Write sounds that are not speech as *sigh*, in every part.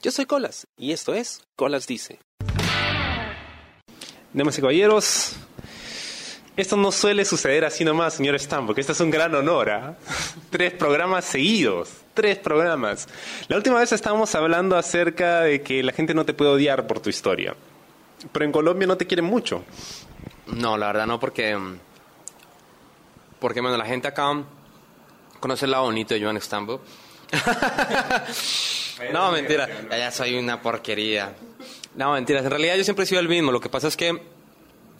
Yo soy Colas y esto es Colas Dice. Damas y caballeros, esto no suele suceder así nomás, señor Stan, porque este es un gran honor. ¿ah? *laughs* Tres programas seguidos, tres programas. La última vez estábamos hablando acerca de que la gente no te puede odiar por tu historia. Pero en Colombia no te quieren mucho. No, la verdad no, porque. Porque, bueno, la gente acá conoce el lado bonito de Joan Stambo. *laughs* no, mentira. Ya soy una porquería. No, mentiras. En realidad yo siempre he sido el mismo. Lo que pasa es que,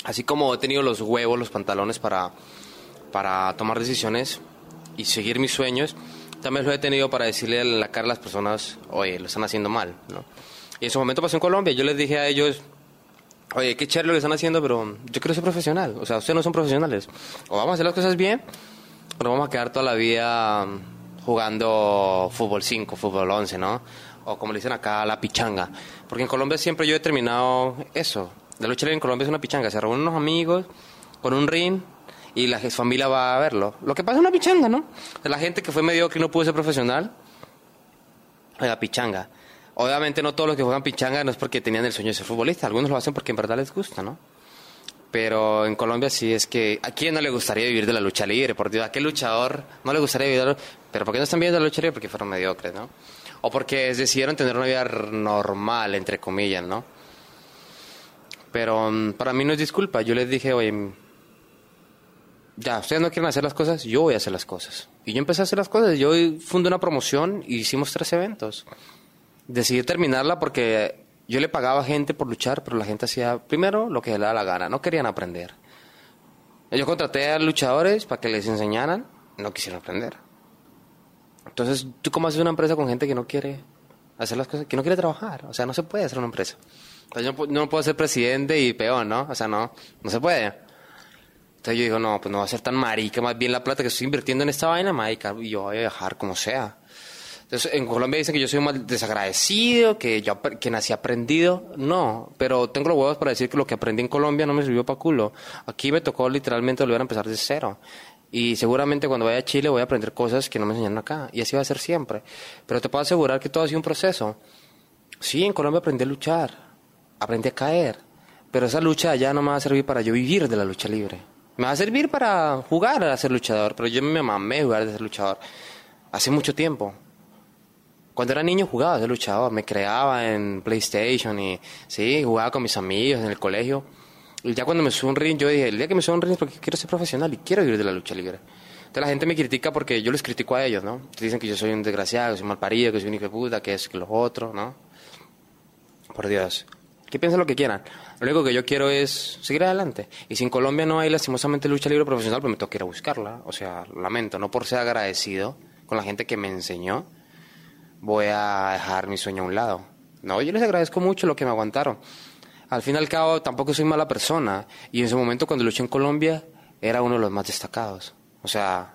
así como he tenido los huevos, los pantalones para, para tomar decisiones y seguir mis sueños, también lo he tenido para decirle en la cara a las personas, oye, lo están haciendo mal, ¿no? Y en su momento pasó en Colombia. Yo les dije a ellos, oye, qué chévere lo que están haciendo, pero yo quiero ser profesional. O sea, ustedes no son profesionales. O vamos a hacer las cosas bien, o vamos a quedar toda la vida jugando fútbol 5, fútbol 11, ¿no? O como le dicen acá, la pichanga. Porque en Colombia siempre yo he terminado eso. La lucha libre en Colombia es una pichanga. Se reúnen unos amigos con un ring y la familia va a verlo. Lo que pasa es una pichanga, ¿no? La gente que fue medio que no pudo ser profesional, la pichanga. Obviamente no todos los que juegan pichanga no es porque tenían el sueño de ser futbolista, algunos lo hacen porque en verdad les gusta, ¿no? Pero en Colombia sí es que a quién no le gustaría vivir de la lucha libre, por Dios, a qué luchador no le gustaría vivir de la pero ¿por qué no están viviendo de la libre? Porque fueron mediocres, ¿no? O porque decidieron tener una vida normal, entre comillas, ¿no? Pero mm, para mí no es disculpa, yo les dije, oye, ya, ustedes no quieren hacer las cosas, yo voy a hacer las cosas. Y yo empecé a hacer las cosas, yo fundé una promoción y hicimos tres eventos decidí terminarla porque yo le pagaba a gente por luchar, pero la gente hacía primero lo que le daba la gana, no querían aprender. Yo contraté a luchadores para que les enseñaran, no quisieron aprender. Entonces, ¿tú cómo haces una empresa con gente que no quiere hacer las cosas, que no quiere trabajar? O sea, no se puede hacer una empresa. yo no, puedo ser presidente y peor, ¿no? O sea, no, no se puede. Entonces yo digo, no, pues no va a ser tan marica, más bien la plata que estoy invirtiendo en esta vaina, marica, y yo voy a viajar como sea. Entonces, en Colombia dicen que yo soy un desagradecido, que yo que nací aprendido. No, pero tengo los huevos para decir que lo que aprendí en Colombia no me sirvió para culo. Aquí me tocó literalmente volver a empezar de cero. Y seguramente cuando vaya a Chile voy a aprender cosas que no me enseñaron acá. Y así va a ser siempre. Pero te puedo asegurar que todo ha sido un proceso. Sí, en Colombia aprendí a luchar. Aprendí a caer. Pero esa lucha allá no me va a servir para yo vivir de la lucha libre. Me va a servir para jugar a ser luchador. Pero yo me mamé jugar de ser luchador. Hace mucho tiempo. Cuando era niño jugaba de luchador, me creaba en PlayStation y sí, jugaba con mis amigos en el colegio. Ya cuando me subo yo dije, el día que me subo es porque quiero ser profesional y quiero vivir de la lucha libre. Entonces la gente me critica porque yo les critico a ellos, ¿no? Dicen que yo soy un desgraciado, que soy mal parido, que soy un hijo de puta, que es que los otros, ¿no? Por Dios. Que piensen lo que quieran. Lo único que yo quiero es seguir adelante. Y si en Colombia no hay lastimosamente lucha libre profesional, pues me toca ir a buscarla. O sea, lamento, no por ser agradecido con la gente que me enseñó, voy a dejar mi sueño a un lado. No, yo les agradezco mucho lo que me aguantaron. Al fin y al cabo, tampoco soy mala persona. Y en ese momento, cuando luché en Colombia, era uno de los más destacados. O sea,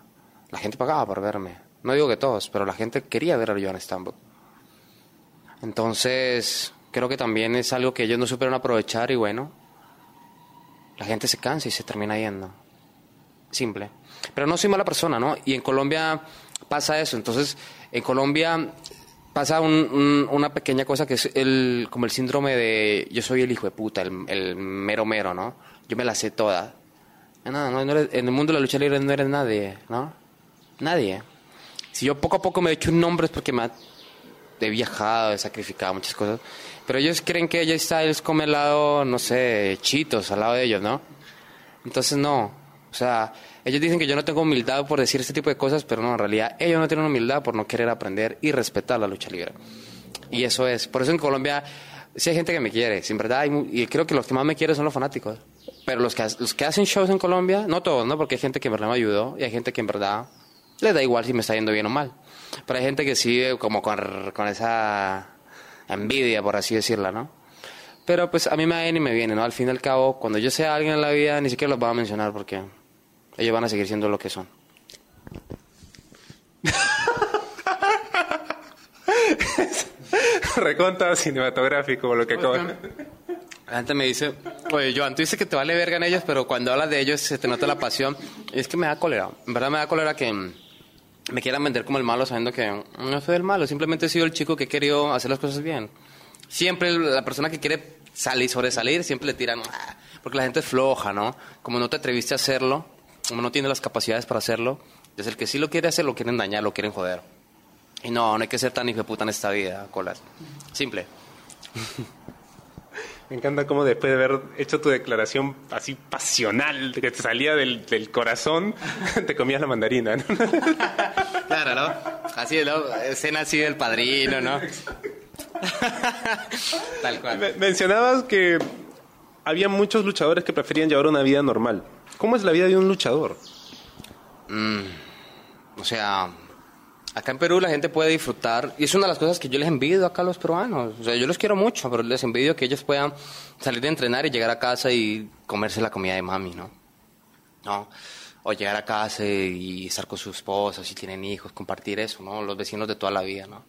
la gente pagaba por verme. No digo que todos, pero la gente quería ver a Joan Stambul. Entonces, creo que también es algo que ellos no supieron aprovechar y bueno, la gente se cansa y se termina yendo. Simple. Pero no soy mala persona, ¿no? Y en Colombia pasa eso. Entonces, en Colombia pasa una pequeña cosa que es el, como el síndrome de yo soy el hijo de puta, el, mero mero, ¿no? Yo me la sé toda. No, no, en el mundo de la lucha libre no eres nadie, ¿no? Nadie. Si yo poco a poco me he hecho un nombre es porque me he viajado, he sacrificado muchas cosas. Pero ellos creen que ella está, es como al lado, no sé, chitos al lado de ellos, ¿no? Entonces no. O sea, ellos dicen que yo no tengo humildad por decir este tipo de cosas, pero no, en realidad ellos no tienen humildad por no querer aprender y respetar la lucha libre. Y eso es. Por eso en Colombia sí hay gente que me quiere, sin verdad, y creo que los que más me quieren son los fanáticos. Pero los que, los que hacen shows en Colombia, no todos, ¿no? Porque hay gente que en verdad me ayudó y hay gente que en verdad les da igual si me está yendo bien o mal. Pero hay gente que sigue como con, con esa envidia, por así decirla, ¿no? Pero pues a mí me viene y me viene, ¿no? Al fin y al cabo, cuando yo sea alguien en la vida, ni siquiera los voy a mencionar porque ellos van a seguir siendo lo que son. *laughs* Reconta cinematográfico, lo que acabo *laughs* La gente me dice, oye, Joan, tú dices que te vale verga en ellos, pero cuando hablas de ellos se te nota la pasión. Y es que me da cólera. En verdad me da cólera que me quieran vender como el malo sabiendo que no soy el malo, simplemente he sido el chico que he querido hacer las cosas bien. Siempre la persona que quiere salir, sobresalir, siempre le tiran, "Ah", porque la gente es floja, ¿no? Como no te atreviste a hacerlo, no tiene las capacidades para hacerlo, es el que sí lo quiere hacer, lo quieren dañar, lo quieren joder. Y no, no hay que ser tan hijo de puta en esta vida, colas. Simple. *laughs* Me encanta cómo después de haber hecho tu declaración así pasional, que te salía del, del corazón, *laughs* te comías la mandarina. ¿no? *laughs* Claro, ¿no? Así, ¿no? Escena así del padrino, ¿no? Tal cual. Me- Mencionabas que había muchos luchadores que preferían llevar una vida normal. ¿Cómo es la vida de un luchador? O sea, acá en Perú la gente puede disfrutar, y es una de las cosas que yo les envidio acá a los peruanos. O sea, yo los quiero mucho, pero les envidio que ellos puedan salir de entrenar y llegar a casa y comerse la comida de mami, ¿no? ¿No? O llegar a casa y estar con su esposa, si tienen hijos, compartir eso, ¿no? Los vecinos de toda la vida, ¿no?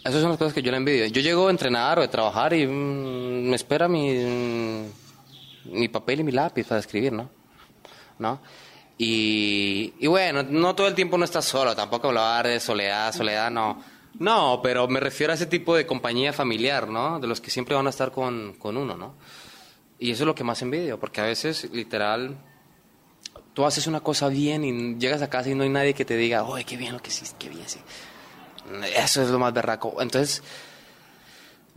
Esas son las cosas que yo le envidio. Yo llego a entrenar o a trabajar y mm, me espera mi, mm, mi papel y mi lápiz para escribir, ¿no? ¿No? Y, y bueno, no todo el tiempo no estás solo, tampoco hablar de soledad, soledad no. No, pero me refiero a ese tipo de compañía familiar, ¿no? De los que siempre van a estar con, con uno, ¿no? Y eso es lo que más envidio, porque a veces, literal, tú haces una cosa bien y llegas a casa y no hay nadie que te diga, oye, qué bien lo que hiciste, qué bien, sí. Eso es lo más berraco. Entonces,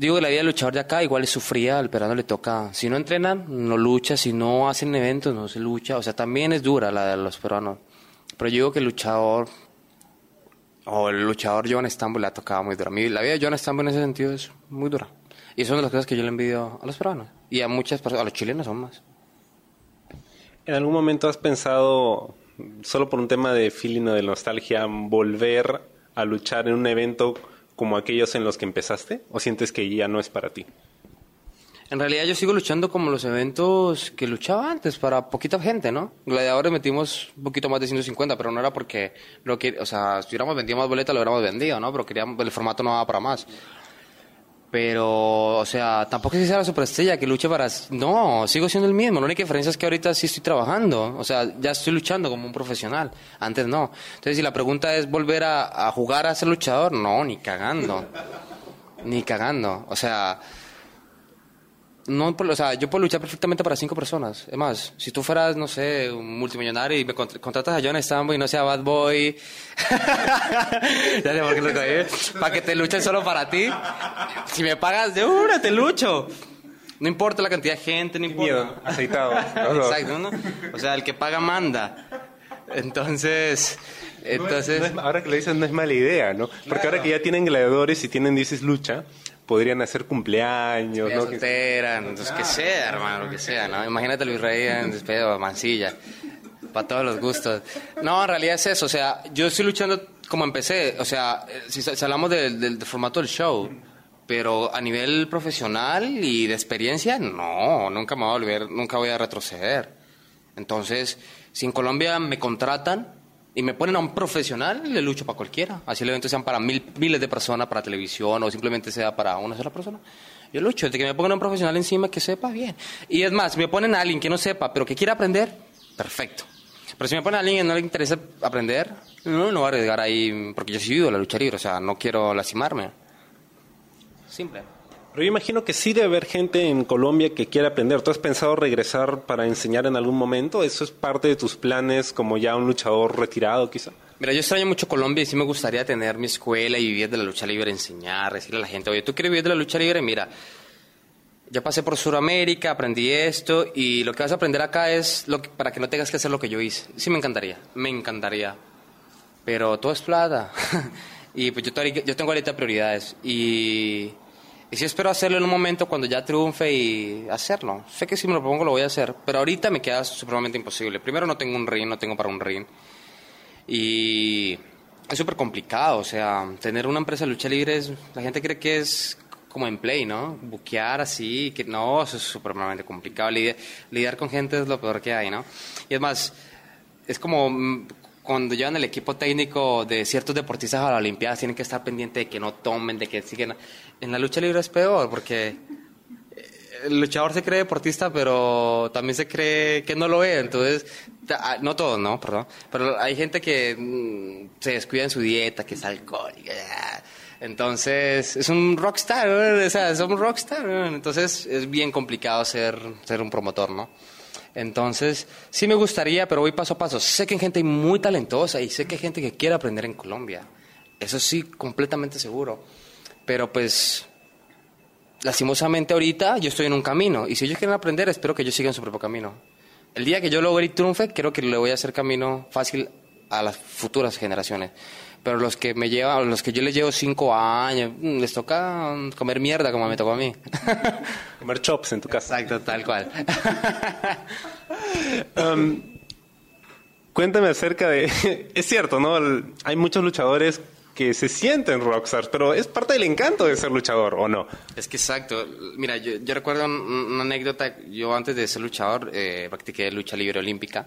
Digo que la vida del luchador de acá igual es sufrida, al peruano le toca, si no entrenan, no lucha, si no hacen eventos, no se lucha, o sea, también es dura la de los peruanos. Pero yo digo que el luchador, o el luchador John Stambo le ha tocado muy dura. La vida de John Stambo en ese sentido es muy dura. Y son de las cosas que yo le envidio a los peruanos. Y a muchas personas, a los chilenos son más. ¿En algún momento has pensado, solo por un tema de feeling o de nostalgia, volver a luchar en un evento como aquellos en los que empezaste? ¿O sientes que ya no es para ti? En realidad yo sigo luchando como los eventos que luchaba antes, para poquita gente, ¿no? Gladiadores metimos un poquito más de 150, pero no era porque, lo que, o sea, si hubiéramos vendido más boletas lo hubiéramos vendido, ¿no? Pero queríamos, el formato no daba para más. Pero, o sea, tampoco es que sea la superestrella que luche para... No, sigo siendo el mismo. La única diferencia es que ahorita sí estoy trabajando. O sea, ya estoy luchando como un profesional. Antes no. Entonces, si la pregunta es volver a, a jugar a ser luchador, no, ni cagando. Ni cagando. O sea, no, o sea, yo puedo luchar perfectamente para cinco personas. Es más, si tú fueras, no sé, un multimillonario y me contr- contratas a John Stambo y no sea Bad Boy, *laughs* ya sé por qué lo cogí, para que te luchen solo para ti. Si me pagas de una, te lucho. No importa la cantidad de gente, no importa. Miedo, aceitado. *laughs* Exacto, ¿no? O sea, el que paga manda. Entonces, entonces... No es- ahora que lo dices no es mala idea, ¿no? Porque ahora que ya tienen gladiadores y tienen, dices, lucha, podrían hacer cumpleaños, Despedida ¿no? Que- soltera, entonces que sea, hermano, lo que sea, ¿no? Imagínate a Luis Rey en despedido, mancilla, para todos los gustos. No, en realidad es eso, o sea, yo estoy luchando como empecé, o sea, si, si hablamos del, del- del formato del show, pero a nivel profesional y de experiencia, no, nunca me voy a volver, nunca voy a retroceder. Entonces, si en Colombia me contratan y me ponen a un profesional, le lucho para cualquiera. Así el evento sean para mil, miles de personas, para televisión o simplemente sea para una sola persona. Yo lucho, de que me pongan a un profesional encima que sepa bien. Y es más, me ponen a alguien que no sepa, pero que quiera aprender, perfecto. Pero si me ponen a alguien que no le interesa aprender, no, no voy a arriesgar ahí, porque yo sí vivo la lucha libre, o sea, no quiero lastimarme. Simple. Pero yo imagino que sí debe haber gente en Colombia que quiera aprender. ¿Tú has pensado regresar para enseñar en algún momento? ¿Eso es parte de tus planes como ya un luchador retirado quizá? Mira, yo extraño mucho Colombia y sí me gustaría tener mi escuela y vivir de la lucha libre, enseñar, decirle a la gente, oye, ¿tú quieres vivir de la lucha libre? Mira, ya pasé por Sudamérica, aprendí esto y lo que vas a aprender acá es lo que- para que no tengas que hacer lo que yo hice. Sí me encantaría, me encantaría. Pero todo es plata. *laughs* y pues yo, yo tengo ahorita prioridades y, y sí espero hacerlo en un momento cuando ya triunfe y hacerlo. Sé que si me lo propongo lo voy a hacer, pero ahorita me queda supremamente imposible. Primero no tengo un ring, no tengo para un ring. Y es súper complicado, o sea, tener una empresa de lucha libre, es, la gente cree que es como en play, ¿no? Buquear así, que no, eso es supremamente complicado. Lidiar, lidiar con gente es lo peor que hay, ¿no? Y es más, es como mm, cuando llevan el equipo técnico de ciertos deportistas a las Olimpiadas, tienen que estar pendientes de que no tomen, de que sigan. En la lucha libre es peor, porque eh, el luchador se cree deportista, pero también se cree que no lo es. Entonces, ah, no todos, ¿no? Perdón. Pero hay gente que mm, se descuida en su dieta, que es alcohólica. Entonces, es un rockstar, ¿no? o sea, es un rockstar. Entonces, es bien complicado ser, ser un promotor, ¿no? Entonces, sí me gustaría, pero voy paso a paso. Sé que hay gente muy talentosa y sé que hay gente que quiere aprender en Colombia. Eso sí, completamente seguro. Pero pues, lastimosamente ahorita yo estoy en un camino y si ellos quieren aprender, espero que ellos sigan su propio camino. El día que yo logre y triunfe, creo que le voy a hacer camino fácil a las futuras generaciones. Pero los que me llevan, los que yo les llevo cinco años, mm, les toca comer mierda como me tocó a mí. *laughs* Comer chops en tu casa. Exacto, tal cual. *laughs* Um, cuéntame acerca de... *laughs* es cierto, ¿no? El- Hay muchos luchadores que se sienten rockstars, pero es parte del encanto de ser luchador, ¿o no? Es que exacto. Mira, yo, yo recuerdo un- una anécdota. Yo antes de ser luchador eh, practiqué lucha libre olímpica,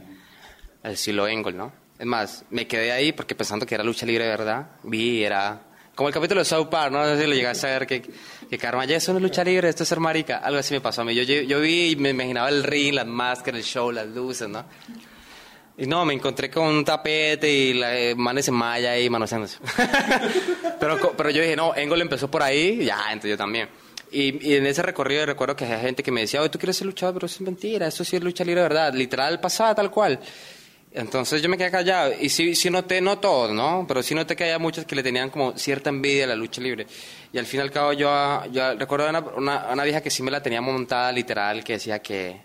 al estilo Engel, ¿no? Es más, me quedé ahí porque pensando que era lucha libre verdad, vi era como el capítulo de South Park, ¿no? No sé si lo llegaste a ver que, que Karma, ya eso no es lucha libre, esto es ser marica. Algo así me pasó a mí. Yo, yo, vi y me imaginaba el ring, las máscaras, el show, las luces, ¿no? Y no, me encontré con un tapete y la eh, manes en malla ahí manoseándose. *laughs* pero, pero yo dije, no, Engel empezó por ahí, ya, entonces yo también. Y, y en ese recorrido recuerdo que había gente que me decía, oye, tú quieres ser luchador, pero eso es mentira, esto sí es lucha libre verdad, literal pasada tal cual. Entonces yo me quedé callado y sí, sí noté, no todos, ¿no? Pero sí noté que había muchos que le tenían como cierta envidia a la lucha libre. Y al fin y al cabo yo, yo recuerdo una, una, una vieja que sí me la tenía montada literal, que decía que,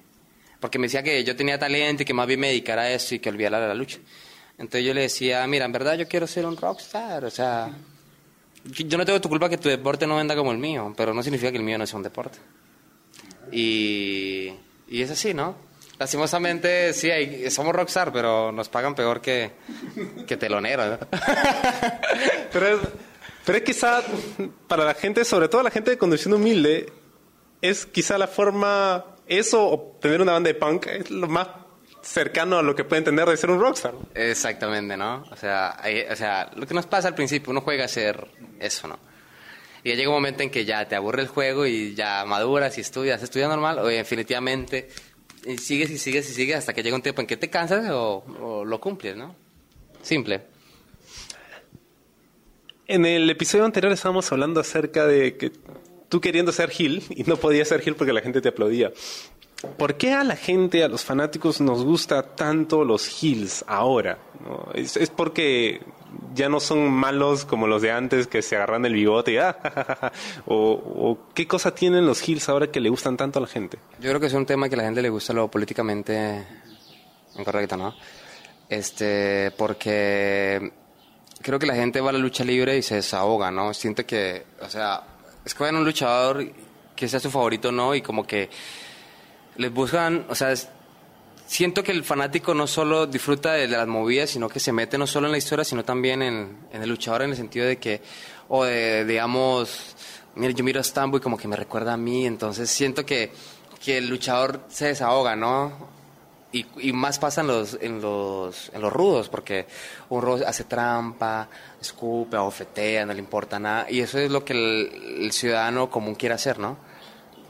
porque me decía que yo tenía talento y que más bien me dedicara a eso y que olvidara la lucha. Entonces yo le decía, mira, en verdad yo quiero ser un rockstar, o sea, yo no tengo tu culpa que tu deporte no venda como el mío, pero no significa que el mío no sea un deporte. Y, y es así, ¿no? Lastimosamente, sí, hay- somos rockstar, pero nos pagan peor que, que telonero. ¿no? *laughs* Pero es, pero es quizá para la gente, sobre todo la gente de condición humilde, es quizá la forma, eso o tener una banda de punk, es lo más cercano a lo que puede entender de ser un rockstar. Exactamente, ¿no? O sea, hay- o sea, lo que nos pasa al principio, uno juega a ser eso, ¿no? Y ya llega un momento en que ya te aburre el juego y ya maduras y estudias, estudias normal, o definitivamente y sigues y sigues y sigues hasta que llega un tiempo en que te cansas o, lo cumples, ¿no? Simple. En el episodio anterior estábamos hablando acerca de que tú queriendo ser Gil y no podías ser Gil porque la gente te aplaudía. ¿Por qué a la gente, a los fanáticos, nos gusta tanto los Hills ahora? ¿no? ¿Es, es porque ya no son malos como los de antes que se agarran el bigote y ah, ja, ja, ja, ja? o, qué cosa tienen los Hills ahora que le gustan tanto a la gente? Yo creo que es un tema que a la gente le gusta lo políticamente incorrecto, ¿no? Este, porque creo que la gente va a la lucha libre y se desahoga, ¿no? Siente que, o sea, escogen un luchador que sea su favorito, ¿no? Y como que les buscan, o sea, es- siento que el fanático no solo disfruta de, las movidas, sino que se mete no solo en la historia, sino también en, el luchador en el sentido de que, o de, digamos, mira, yo miro a Stambo y como que me recuerda a mí, entonces siento que, que el luchador se desahoga, ¿no? Y, más pasa en los, en, los, en los rudos, porque un rudo hace trampa, escupe, abofetea, no le importa nada. Y eso es lo que el ciudadano común quiere hacer, ¿no?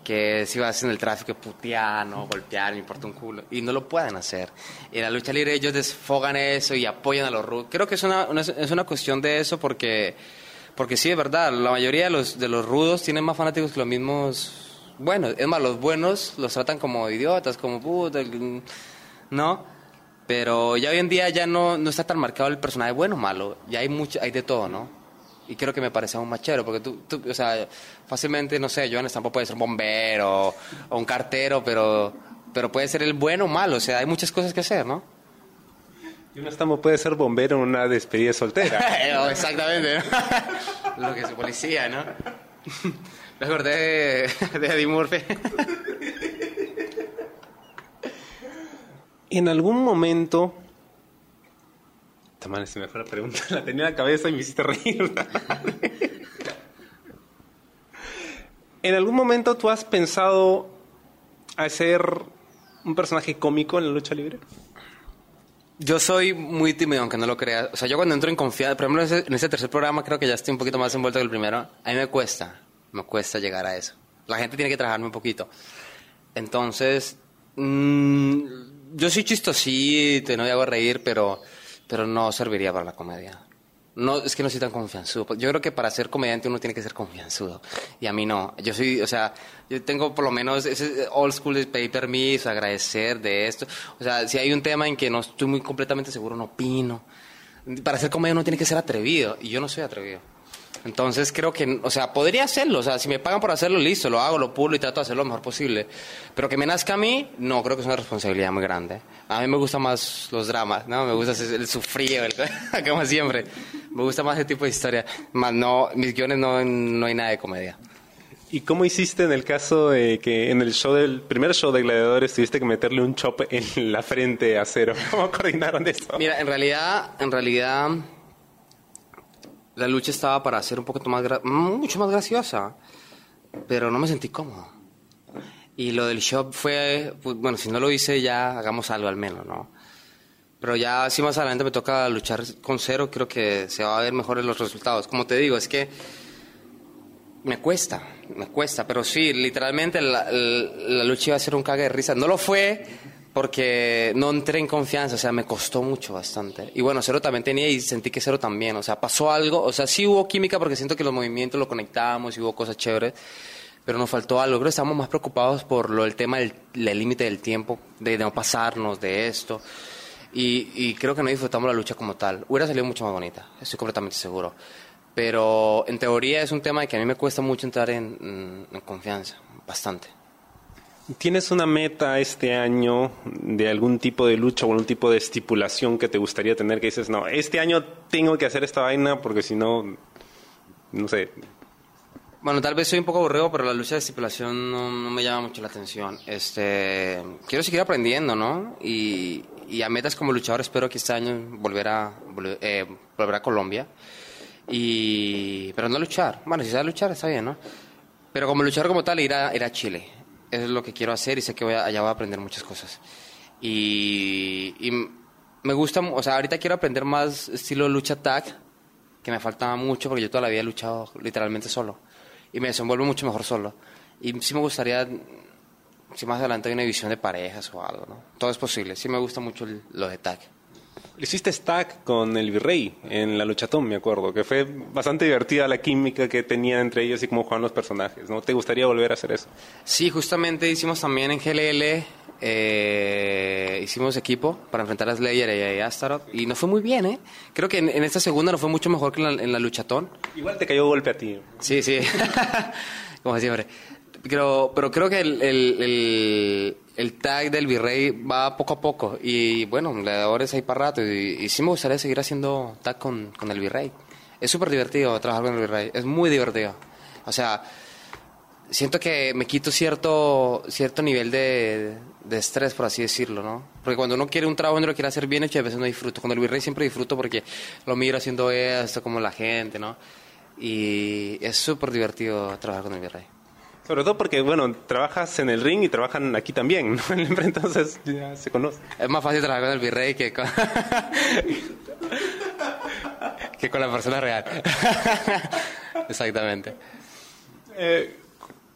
Que si vas en el tráfico, putear, ¿no? golpear, me importa un culo. Y no lo pueden hacer. Y en la lucha libre ellos desfogan eso y apoyan a los rudos. Creo que es una, es una cuestión de eso porque, porque sí, es verdad, la mayoría de los, de los rudos tienen más fanáticos que los mismos buenos. Es más, los buenos los tratan como idiotas, como puta, ¿no? Pero ya hoy en día ya no, no está tan marcado el personaje bueno o malo. Ya hay mucho, hay de todo, ¿no? Y creo que me parece aún más chévere, porque tú, tú, o sea, fácilmente, no sé, Joan Estampo puede ser un bombero o un cartero, pero, pero puede ser el bueno o malo, o sea, hay muchas cosas que hacer, ¿no? Y un estambo puede ser bombero en una despedida soltera. *laughs* Exactamente, ¿no? *laughs* Lo que es policía, ¿no? *laughs* Me acordé de, de Eddie Murphy. En algún momento. Tamales, se me fue la pregunta. *laughs* La tenía en la cabeza y me hiciste reír. *laughs* en algún momento tú has pensado hacer un personaje cómico en la lucha libre? Yo soy muy tímido, aunque no lo creas. O sea, yo cuando entro en confianza, por ejemplo, en ese, en ese tercer programa creo que ya estoy un poquito más envuelto que el primero. A mí me cuesta, me cuesta llegar a eso. La gente tiene que trabajarme un poquito. Entonces, mm, yo soy chistosito, no me hago reír, pero, pero no serviría para la comedia. No, es que no soy tan confianzudo. Yo creo que para ser comediante uno tiene que ser confianzudo. Y a mí no. Yo soy, o sea, yo tengo por lo menos ese old school de pedir permiso, agradecer de esto. O sea, si hay un tema en que no estoy muy completamente seguro, no opino. Para ser comediante uno tiene que ser atrevido. Y yo no soy atrevido. Entonces creo que, o sea, podría hacerlo, o sea, si me pagan por hacerlo, listo, lo hago, lo pulo y trato de hacerlo lo mejor posible. Pero que me nazca a mí, no, creo que es una responsabilidad muy grande. A mí me gustan más los dramas, ¿no? Me gusta el sufrido, el, *laughs* como siempre. Me gusta más ese tipo de historia. Más no, mis guiones no, no hay nada de comedia. ¿Y cómo hiciste en el caso de que en el show del primer show de Gladiadores tuviste que meterle un chop en la frente a cero? *laughs* ¿Cómo coordinaron eso? Mira, en realidad, en realidad la lucha estaba para ser un poquito más, mucho más graciosa, pero no me sentí cómodo. Y lo del shop fue, pues, bueno, si no lo hice ya hagamos algo al menos, ¿no? Pero ya si más adelante me toca luchar con cero, creo que se va a ver mejores los resultados. Como te digo, es que me cuesta, me cuesta, pero sí, literalmente la, la lucha iba a ser un cague de risa. No lo fue, porque no entré en confianza, o sea, me costó mucho bastante. Y bueno, Cero también tenía y sentí que Cero también, o sea, pasó algo, o sea, sí hubo química porque siento que los movimientos lo conectábamos y hubo cosas chéveres, pero nos faltó algo. Creo que estábamos más preocupados por lo, el tema del límite del tiempo, de, no pasarnos, de esto. Y, creo que no disfrutamos la lucha como tal. Hubiera salido mucho más bonita, estoy completamente seguro. Pero en teoría es un tema que a mí me cuesta mucho entrar en confianza, bastante. ¿Tienes una meta este año de algún tipo de lucha o algún tipo de estipulación que te gustaría tener que dices, no, este año tengo que hacer esta vaina porque si no, no sé. Bueno, tal vez soy un poco aburrido, pero la lucha de estipulación no, me llama mucho la atención. Este, quiero seguir aprendiendo, ¿no? Y, a metas como luchador espero que este año volver a, eh, volver a Colombia. Y, pero no luchar. Bueno, si sabe luchar está bien, ¿no? Pero como luchador como tal, ir a, ir a Chile es lo que quiero hacer y sé que allá voy a aprender muchas cosas. Y, me gusta, o sea, ahorita quiero aprender más estilo lucha tag, que me faltaba mucho porque yo toda la vida he luchado literalmente solo. Y me desenvuelvo mucho mejor solo. Y sí me gustaría, si más adelante hay una división de parejas o algo, ¿no? Todo es posible. Sí me gusta mucho lo de tag. Hiciste stack con el virrey en la luchatón, me acuerdo, que fue bastante divertida la química que tenía entre ellos y cómo jugaban los personajes, ¿no? ¿Te gustaría volver a hacer eso? Sí, justamente hicimos también en GLL, eh, hicimos equipo para enfrentar a Slayer y a Astaroth y nos fue muy bien, ¿eh? Creo que en, esta segunda nos fue mucho mejor que en la, en la luchatón. Igual te cayó golpe a ti. Sí, sí, *laughs* como siempre. Pero, pero creo que el, el, el, tag del virrey va poco a poco. Y bueno, ahora es ahí para rato. Y, sí me gustaría seguir haciendo tag con, con el virrey. Es súper divertido trabajar con el virrey. Es muy divertido. O sea, siento que me quito cierto, cierto nivel de, de estrés, por así decirlo, ¿no? Porque cuando uno quiere un trabajo y lo quiere hacer bien hecho, a veces no disfruto. Con el virrey siempre disfruto porque lo miro haciendo esto, como la gente, ¿no? Y es súper divertido trabajar con el virrey. Sobre todo porque, bueno, trabajas en el ring y trabajan aquí también, ¿no? *laughs* Entonces ya se conoce. Es más fácil trabajar con el virrey que con, *laughs* que con la persona real. *laughs* Exactamente. Eh,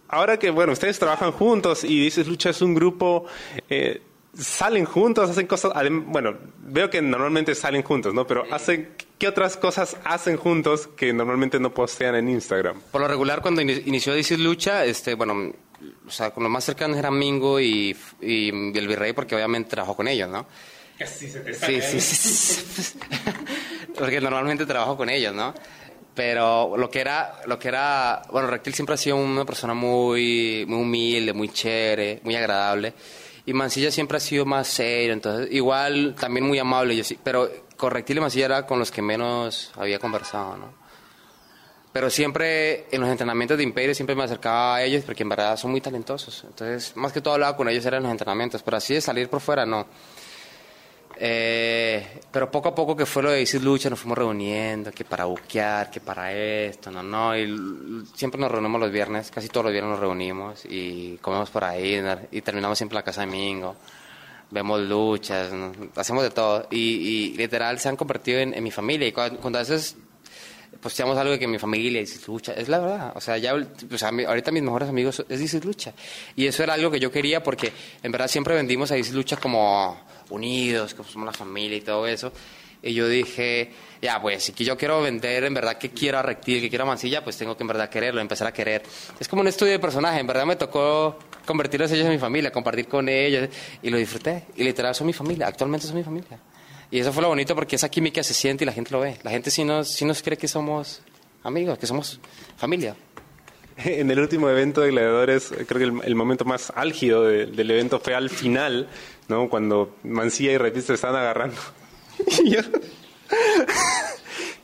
ahora que, bueno, ustedes trabajan juntos y dices, Lucha es un grupo... Eh, salen juntos, hacen cosas, bueno, veo que normalmente salen juntos, ¿no? Pero hacen, ¿qué otras cosas hacen juntos que normalmente no postean en Instagram? Por lo regular, cuando inició DC Lucha, este, bueno, o sea, con los más cercanos eran Mingo y, y, el Virrey, porque obviamente trabajo con ellos, ¿no? Sí, sí, sí, sí, *laughs* porque normalmente trabajo con ellos, ¿no? Pero lo que era, lo que era, bueno, Rectil siempre ha sido una persona muy, muy humilde, muy chévere, muy agradable y Mancilla siempre ha sido más serio, entonces igual también muy amable, yo sí, pero Correctil y Mancilla era con los que menos había conversado, ¿no? Pero siempre en los entrenamientos de Imperio siempre me acercaba a ellos porque en verdad son muy talentosos. Entonces, más que todo hablaba con ellos eran los entrenamientos, pero así de salir por fuera, no. Eh, pero poco a poco que fue lo de Isis Lucha, nos fuimos reuniendo, que para buquear, que para esto, no, no, y siempre nos reunimos los viernes, casi todos los viernes nos reunimos y comemos por ahí y terminamos siempre en la casa de Mingo, vemos luchas, hacemos de todo y, literal se han convertido en, mi familia y cuando, a veces posteamos algo de que mi familia es lucha. Es la verdad. O sea, ya, ahorita mis mejores amigos es Isis Lucha. Y eso era algo que yo quería porque en verdad siempre vendimos a Isis Lucha como unidos, como somos la familia y todo eso. Y yo dije, ya, pues, si yo quiero vender, en verdad que quiero a Rectil, que quiero a Mancilla, pues tengo que en verdad quererlo, empezar a querer. Es como un estudio de personaje, en verdad me tocó convertirlos ellos en mi familia, compartir con ellos, y lo disfruté. Y literal son mi familia, actualmente son mi familia. Y eso fue lo bonito porque esa química se siente y la gente lo ve. La gente sí nos, sí nos cree que somos amigos, que somos familia. *laughs* En el último evento de gladiadores, creo que el, momento más álgido del evento fue al final, ¿no? Cuando Mancilla y Repis se están agarrando. Y *laughs* yo,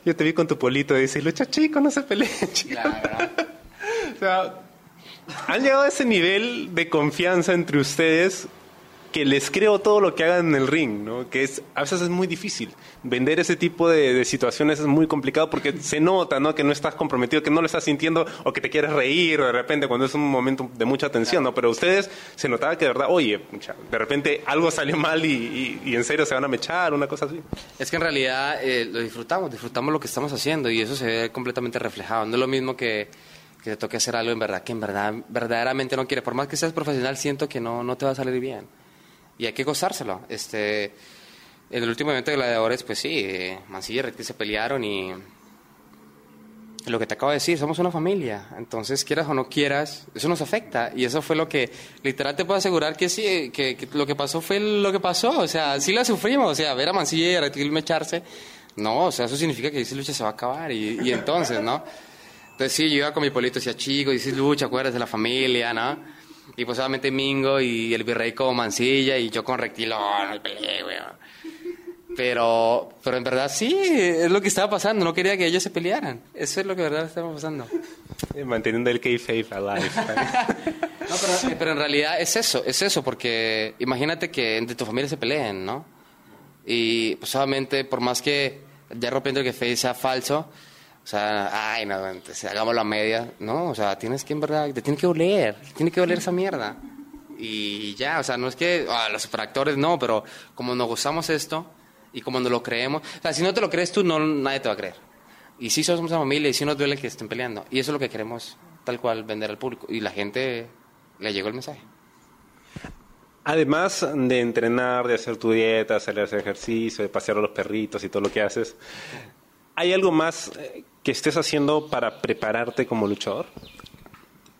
yo te vi con tu polito y dices, lucha chico, no se peleen, *laughs* chico. o sea, han llegado a ese nivel de confianza entre ustedes que les creo todo lo que hagan en el ring, ¿no? Que es, a veces es muy difícil. Vender ese tipo de, situaciones es muy complicado porque se nota, ¿no? Que no estás comprometido, que no lo estás sintiendo o que te quieres reír de repente cuando es un momento de mucha tensión, ¿no? Pero ustedes se notaba que de verdad, oye, de repente algo salió mal y, en serio se van a mechar, una cosa así. Es que en realidad eh, lo disfrutamos, disfrutamos lo que estamos haciendo y eso se ve completamente reflejado. No es lo mismo que que te toque hacer algo en verdad que en verdad verdaderamente no quiere. Por más que seas profesional, siento que no, no te va a salir bien y hay que gozárselo. Este, en el último evento de gladiadores, pues sí, Mancilla y Recti se pelearon y lo que te acabo de decir, somos una familia. Entonces, quieras o no quieras, eso nos afecta. Y eso fue lo que, literal, te puedo asegurar que sí, que, lo que pasó fue lo que pasó. O sea, sí la sufrimos. O sea, ver a Mancilla y a Recti mecharse, no, o sea, eso significa que esa lucha se va a acabar. Y, y entonces, ¿no? Entonces, sí, yo iba con mi polito, decía, chico, dices lucha, acuerdas de la familia, ¿no? Y pues obviamente Mingo y el virrey como Mancilla y yo con Rectilo, no, no peleé, güey. Pero, pero en verdad sí, es lo que estaba pasando. No quería que ellos se pelearan. Eso es lo que en verdad estaba pasando. Manteniendo el kayfabe alive. *laughs* no, pero, pero, en realidad es eso, es eso, porque imagínate que entre tu familia se peleen, ¿no? Y pues obviamente, por más que ya rompiendo el kayfabe sea falso, sea, ay, no, entonces, hagámoslo a media. No, o sea, tienes que en verdad, te tiene que oler, tiene que oler esa mierda. Y ya, o sea, no es que ah, los superactores no, pero como nos gozamos esto y como nos lo creemos, o sea, si no te lo crees tú, no, nadie te va a creer. Y sí somos una familia y sí nos duele que estén peleando. Y eso es lo que queremos tal cual vender al público. Y la gente le llegó el mensaje. Además de entrenar, de hacer tu dieta, hacer ese ejercicio, de pasear a los perritos y todo lo que haces, ¿hay algo más eh, que estés haciendo para prepararte como luchador?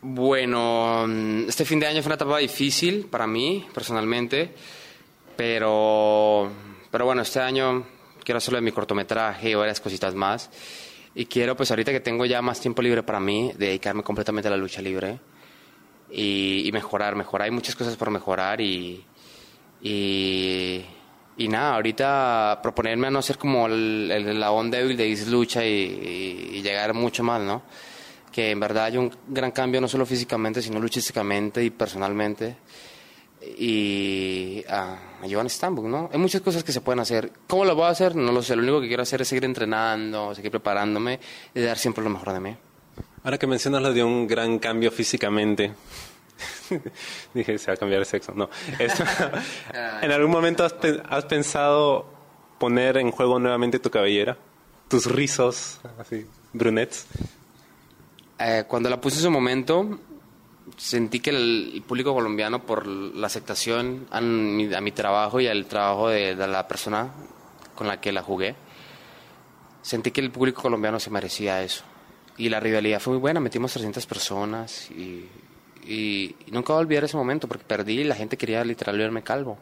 Bueno, mm, este fin de año fue una etapa difícil para mí, personalmente, pero, pero bueno, este año quiero hacerlo de mi cortometraje y varias cositas más. Y quiero, pues ahorita que tengo ya más tiempo libre para mí, dedicarme completamente a la lucha libre y, mejorar, mejorar. Hay muchas cosas por mejorar y, y y nada, ahorita proponerme a no ser como el, el onda débil de Islucha y, y, llegar mucho más, ¿no? Que en verdad hay un gran cambio no solo físicamente, sino luchísticamente y personalmente. Y a, a Jovan Stambuk, ¿no? Hay muchas cosas que se pueden hacer. ¿Cómo lo voy a hacer? No lo sé. Lo único que quiero hacer es seguir entrenando, seguir preparándome y dar siempre lo mejor de mí. Ahora que mencionas lo de un gran cambio físicamente, *laughs* Dije, se va a cambiar de sexo. No. *laughs* ¿En algún momento has, pensado poner en juego nuevamente tu cabellera? ¿Tus rizos, así, brunettes? Eh, cuando la puse en su momento, sentí que el, público colombiano, por la aceptación a mi, trabajo y al trabajo de, de, la persona con la que la jugué, sentí que el público colombiano se merecía eso. Y la rivalidad fue muy buena, metimos 300 personas y y, nunca voy a olvidar ese momento porque perdí y la gente quería literal verme calvo.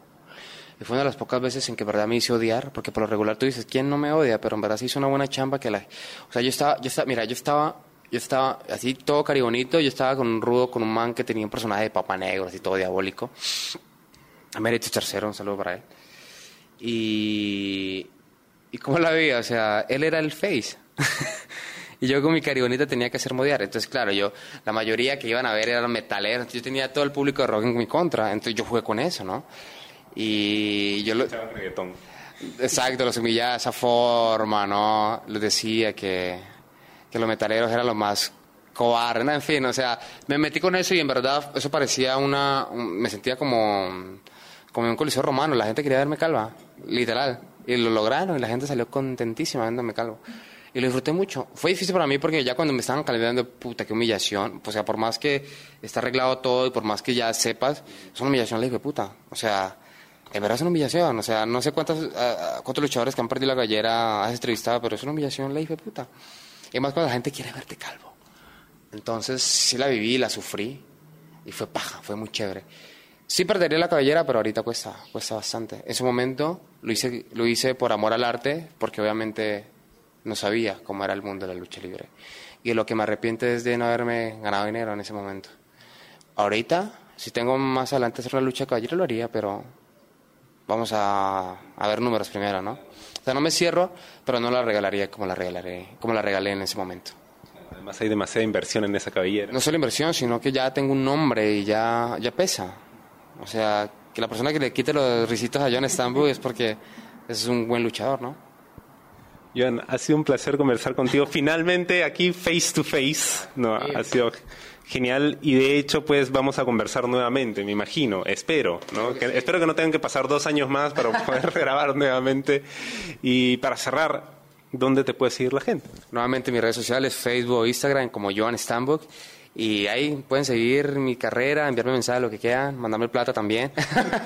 Y fue una de las pocas veces en que verdad me hice odiar, porque por lo regular tú dices, ¿quién no me odia? Pero en verdad se hizo una buena chamba que la... O sea, yo estaba, yo estaba, mira, yo estaba, yo estaba así todo caribonito, yo estaba con un rudo, con un man que tenía un personaje de papa negro, así todo diabólico. Amérito Tercero, un saludo para él. Y... ¿Y cómo la veía? O sea, él era el face. *laughs* Y yo con mi caribonita tenía que hacer modiar. Entonces, claro, yo, la mayoría que iban a ver eran metaleros. Entonces, yo tenía todo el público de rock en mi contra. Entonces, yo jugué con eso, ¿no? Y yo lo... Exacto, los humillaba de esa forma, ¿no? Les decía que, que los metaleros eran los más cobardes, en fin, o sea, me metí con eso y en verdad eso parecía una... me sentía como, como un coliseo romano, la gente quería verme calva, literal. Y lo lograron y la gente salió contentísima viéndome calvo. Y lo disfruté mucho. Fue difícil para mí porque ya cuando me estaban calentando, puta, qué humillación. O sea, por más que está arreglado todo y por más que ya sepas, es una humillación, le dije, puta. O sea, en verdad es una humillación. O sea, no sé cuántos, uh, cuántos luchadores que han perdido la gallera has entrevistado, pero es una humillación, le dije, puta. Y más cuando la gente quiere verte calvo. Entonces, sí la viví, la sufrí. Y fue paja, fue muy chévere. Sí perdería la cabellera, pero ahorita cuesta, cuesta bastante. En ese momento lo hice, lo hice por amor al arte, porque obviamente no sabía cómo era el mundo de la lucha libre. Y lo que me arrepiento es de no haberme ganado dinero en ese momento. Ahorita, si tengo más adelante hacer una lucha de cabellera, lo haría, pero vamos a, a, ver números primero, ¿no? O sea, no me cierro, pero no la regalaría como la regalaré, como la regalé en ese momento. Además hay demasiada inversión en esa cabellera. No solo inversión, sino que ya tengo un nombre y ya, ya pesa. O sea, que la persona que le quite los risitos a John Stambu es porque es un buen luchador, ¿no? John, ha sido un placer conversar contigo. Finalmente aquí face to face, no, ha sido genial y de hecho pues vamos a conversar nuevamente, me imagino, espero, ¿no? Que, espero que no tengan que pasar dos años más para *laughs* poder grabar nuevamente y para cerrar, ¿dónde te puede seguir la gente? Nuevamente mis redes sociales, Facebook, Instagram como Joan Stambuk y ahí pueden seguir mi carrera, enviarme mensajes, lo que quieran, mandarme plata también,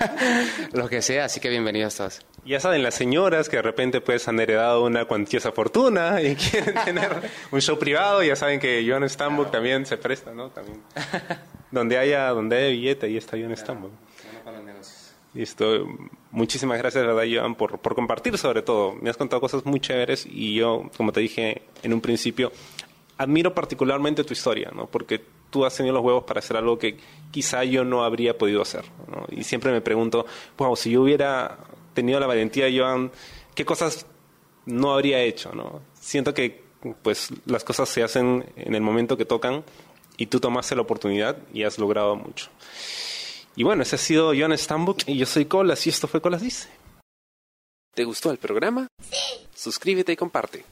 *laughs* lo que sea, así que bienvenidos todos. Ya saben, las señoras que de repente pues han heredado una cuantiosa fortuna y *laughs* quieren tener un show privado, ya saben que Joan Stambuk también se presta, ¿no? También. donde haya donde haya billete, ahí está Joan Stambuk. Listo. Muchísimas gracias, verdad, Joan, por, por compartir sobre todo. Me has contado cosas muy chéveres y yo, como te dije en un principio, admiro particularmente tu historia, ¿no? Porque tú has tenido los huevos para hacer algo que quizá yo no habría podido hacer, ¿no? Y siempre me pregunto, wow, si yo hubiera tenido la valentía, Joan, ¿qué cosas no habría hecho, no? Siento que, pues, las cosas se hacen en el momento que tocan y tú tomaste la oportunidad y has logrado mucho. Y bueno, ese ha sido Joan Stambuk y yo soy Colas y esto fue Colas Dice. ¿Te gustó el programa? Sí. Suscríbete y comparte.